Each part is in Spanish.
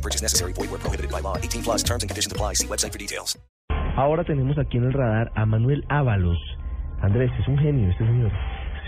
No purchase necessary. Void where prohibited by law. 18 plus terms and conditions apply. See website for details. Ahora tenemos aquí en el radar a Manuel Ábalos. Andrés, es un genio este señor.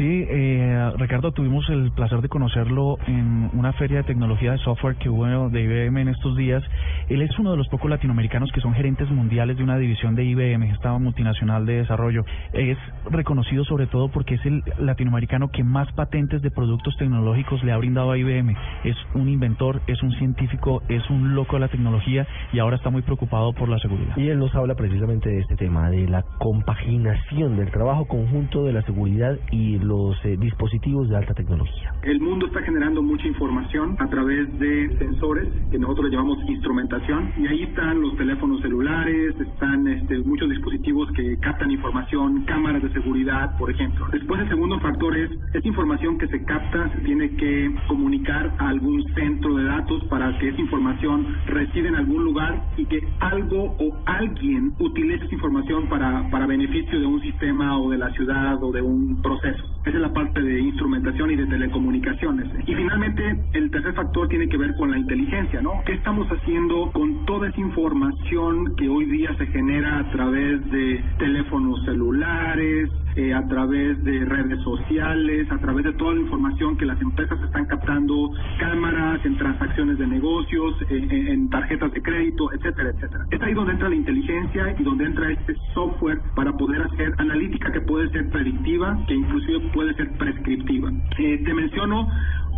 Sí, eh, Ricardo, tuvimos el placer de conocerlo en una feria de tecnología de software que hubo de IBM en estos días. Él es uno de los pocos latinoamericanos que son gerentes mundiales de una división de IBM, esta multinacional de desarrollo. Es reconocido sobre todo porque es el latinoamericano que más patentes de productos tecnológicos le ha brindado a IBM. Es un inventor, es un científico, es un loco de la tecnología y ahora está muy preocupado por la seguridad. Y él nos habla precisamente de este tema, de la compaginación del trabajo conjunto de la seguridad y los eh, dispositivos de alta tecnología. El mundo está generando mucha información a través de sensores que nosotros llamamos instrumentación y ahí están los teléfonos celulares, están este, muchos dispositivos que captan información, cámaras de seguridad, por ejemplo. Después el segundo factor es esta información que se capta se tiene que comunicar a algún centro de datos para que esa información resida en algún lugar y que algo o alguien utilice esa información para, para beneficio de un sistema o de la ciudad o de un proceso. Esa es la parte de instrumentación y de telecomunicaciones. Y finalmente, el tercer factor tiene que ver con la inteligencia, ¿no? ¿Qué estamos haciendo con toda esa información que hoy día se genera a través de teléfonos celulares, eh, a través de redes sociales, a través de toda la información que las empresas están captando, cámaras, en transacciones de negocios, en, en tarjetas de crédito, etcétera, etcétera. Es ahí donde entra la inteligencia y donde entra este software para poder hacer analítica que puede ser predictiva, que inclusive puede ser prescriptiva. Eh, te menciono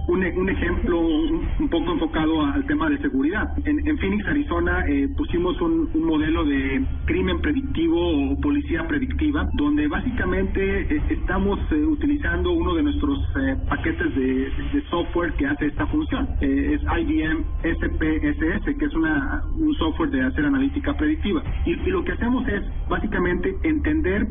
un, un ejemplo un, poco enfocado al tema de seguridad. En, en Phoenix, Arizona, eh, pusimos un, modelo de crimen predictivo o policía predictiva, donde básicamente eh, estamos eh, utilizando uno de nuestros eh, paquetes de, software que hace esta función. es IBM SPSS, que es una, un software de hacer analítica predictiva. Y lo que hacemos es básicamente entender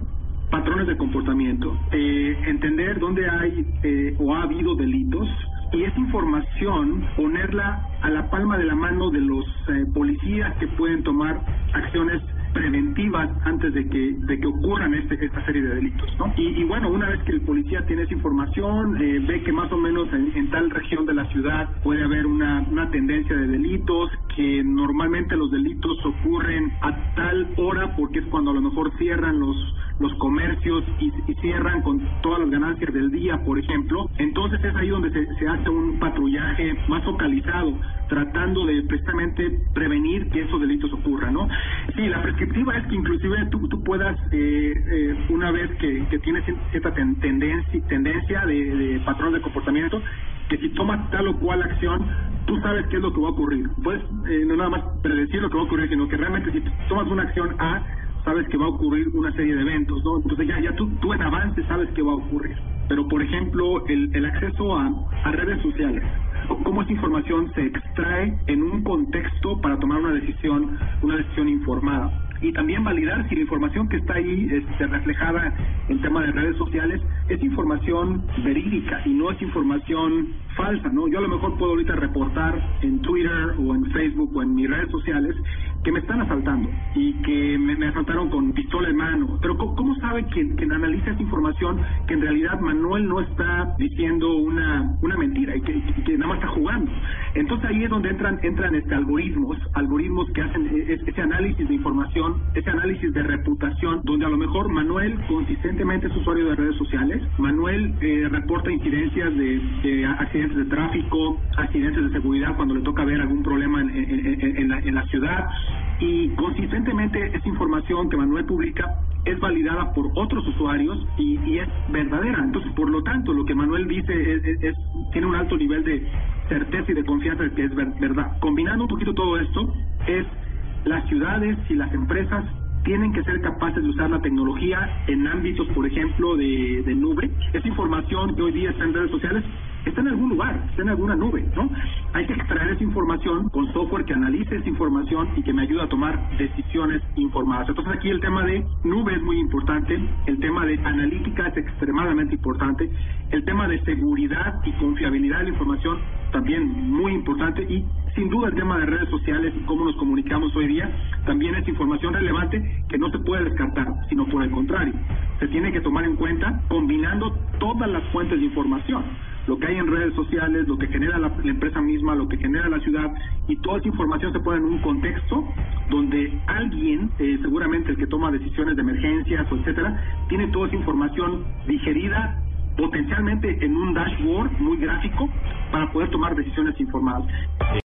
patrones de comportamiento, eh, entender dónde hay eh, o ha habido delitos y esa información ponerla a la palma de la mano de los eh, policías que pueden tomar acciones preventivas antes de que de que ocurran este, esta serie de delitos, ¿no? Y, y, bueno, una vez que el policía tiene esa información, eh, ve que más o menos en, en, tal región de la ciudad puede haber una, una tendencia de delitos, que normalmente los delitos ocurren a tal hora porque es cuando a lo mejor cierran los los comercios y, y cierran con todas las ganancias del día, por ejemplo. Entonces es ahí donde se, se hace un patrullaje más focalizado, tratando de precisamente prevenir que esos delitos ocurran, ¿no? Sí, la prescriptiva es que inclusive tú, tú puedas, eh, eh, una vez que, que tienes cierta tendencia, tendencia de, de patrón de comportamiento, que si tomas tal o cual acción, tú sabes qué es lo que va a ocurrir. Puedes eh, no nada más predecir lo que va a ocurrir, sino que realmente si tomas una acción A, sabes que va a ocurrir una serie de eventos, ¿no? Entonces ya, ya tú, tú en avance sabes qué va a ocurrir. Pero, por ejemplo, el, el acceso a, a redes sociales, cómo esa información se extrae en un contexto para tomar una decisión, una decisión informada. Y también validar si la información que está ahí este, reflejada en tema de redes sociales es información verídica y no es información falsa, ¿no? Yo a lo mejor puedo ahorita reportar en Twitter o en Facebook o en mis redes sociales que me están asaltando y que me, asaltaron con pistola en mano. Pero ¿cómo, sabe quien, quien analiza esa información que en realidad Manuel no está diciendo una, una mentira y que, nada más está jugando? Entonces ahí es donde entran, entran este algoritmos, algoritmos que hacen ese análisis de información, ese análisis de reputación, donde a lo mejor Manuel consistentemente es usuario de redes sociales, Manuel eh, reporta incidencias de, de, accidentes de tráfico, accidentes de seguridad cuando le toca ver algún problema en, en, en, la ciudad, y consistentemente esa información que Manuel publica es validada por otros usuarios y, y, es verdadera. Entonces, por lo tanto, lo que Manuel dice es, es, tiene un alto nivel de certeza y de confianza de que es ver, verdad. Combinando un poquito todo esto, es las ciudades y las empresas tienen que ser capaces de usar la tecnología en ámbitos, por ejemplo, de, de nube. Esa información que hoy día está en redes sociales está en algún lugar, está en alguna nube, ¿no? Hay que extraer esa información con software que analice esa información y que me ayude a tomar decisiones informadas. Entonces aquí el tema de nube es muy importante, el tema de analítica es extremadamente importante, el tema de seguridad y confiabilidad de la información también muy importante y sin duda el tema de redes sociales y cómo nos comunicamos hoy día también es información relevante que no se puede descartar, sino por el contrario, se tiene que tomar en cuenta combinando todas las fuentes de información lo que hay en redes sociales, lo que genera la, empresa misma, lo que genera la ciudad, y toda esa información se pone en un contexto donde alguien, eh, seguramente el que toma decisiones de emergencias o etcétera, tiene toda esa información digerida potencialmente en un dashboard muy gráfico para poder tomar decisiones informadas.